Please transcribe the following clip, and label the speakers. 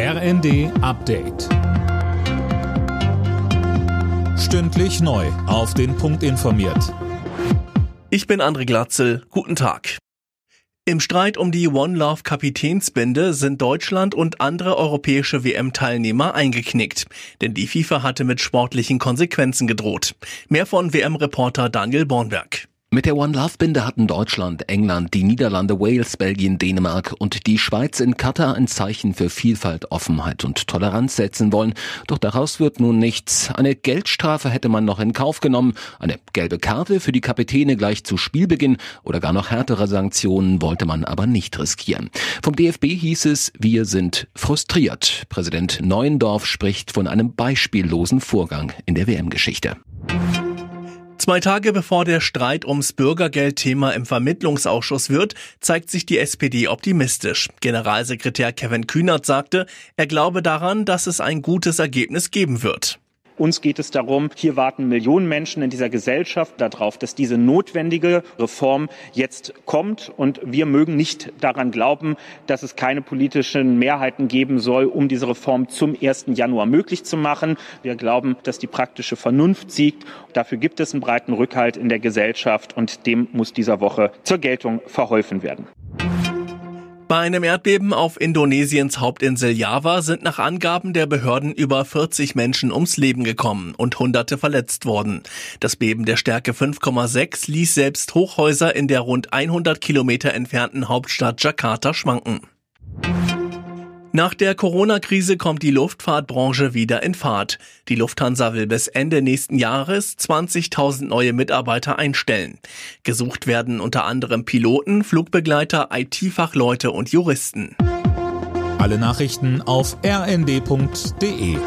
Speaker 1: RND Update. Stündlich neu. Auf den Punkt informiert.
Speaker 2: Ich bin André Glatzel. Guten Tag. Im Streit um die One Love Kapitänsbinde sind Deutschland und andere europäische WM-Teilnehmer eingeknickt. Denn die FIFA hatte mit sportlichen Konsequenzen gedroht. Mehr von WM-Reporter Daniel Bornberg.
Speaker 3: Mit der One Love Binde hatten Deutschland, England, die Niederlande, Wales, Belgien, Dänemark und die Schweiz in Katar ein Zeichen für Vielfalt, Offenheit und Toleranz setzen wollen. Doch daraus wird nun nichts. Eine Geldstrafe hätte man noch in Kauf genommen, eine gelbe Karte für die Kapitäne gleich zu Spielbeginn oder gar noch härtere Sanktionen wollte man aber nicht riskieren. Vom DFB hieß es, wir sind frustriert. Präsident Neuendorf spricht von einem beispiellosen Vorgang in der WM-Geschichte.
Speaker 2: Zwei Tage bevor der Streit ums Bürgergeldthema im Vermittlungsausschuss wird, zeigt sich die SPD optimistisch. Generalsekretär Kevin Kühnert sagte, er glaube daran, dass es ein gutes Ergebnis geben wird.
Speaker 4: Uns geht es darum, hier warten Millionen Menschen in dieser Gesellschaft darauf, dass diese notwendige Reform jetzt kommt. Und wir mögen nicht daran glauben, dass es keine politischen Mehrheiten geben soll, um diese Reform zum 1. Januar möglich zu machen. Wir glauben, dass die praktische Vernunft siegt. Dafür gibt es einen breiten Rückhalt in der Gesellschaft und dem muss dieser Woche zur Geltung verholfen werden.
Speaker 2: Bei einem Erdbeben auf Indonesiens Hauptinsel Java sind nach Angaben der Behörden über 40 Menschen ums Leben gekommen und Hunderte verletzt worden. Das Beben der Stärke 5,6 ließ selbst Hochhäuser in der rund 100 Kilometer entfernten Hauptstadt Jakarta schwanken. Nach der Corona-Krise kommt die Luftfahrtbranche wieder in Fahrt. Die Lufthansa will bis Ende nächsten Jahres 20.000 neue Mitarbeiter einstellen. Gesucht werden unter anderem Piloten, Flugbegleiter, IT-Fachleute und Juristen.
Speaker 1: Alle Nachrichten auf rnd.de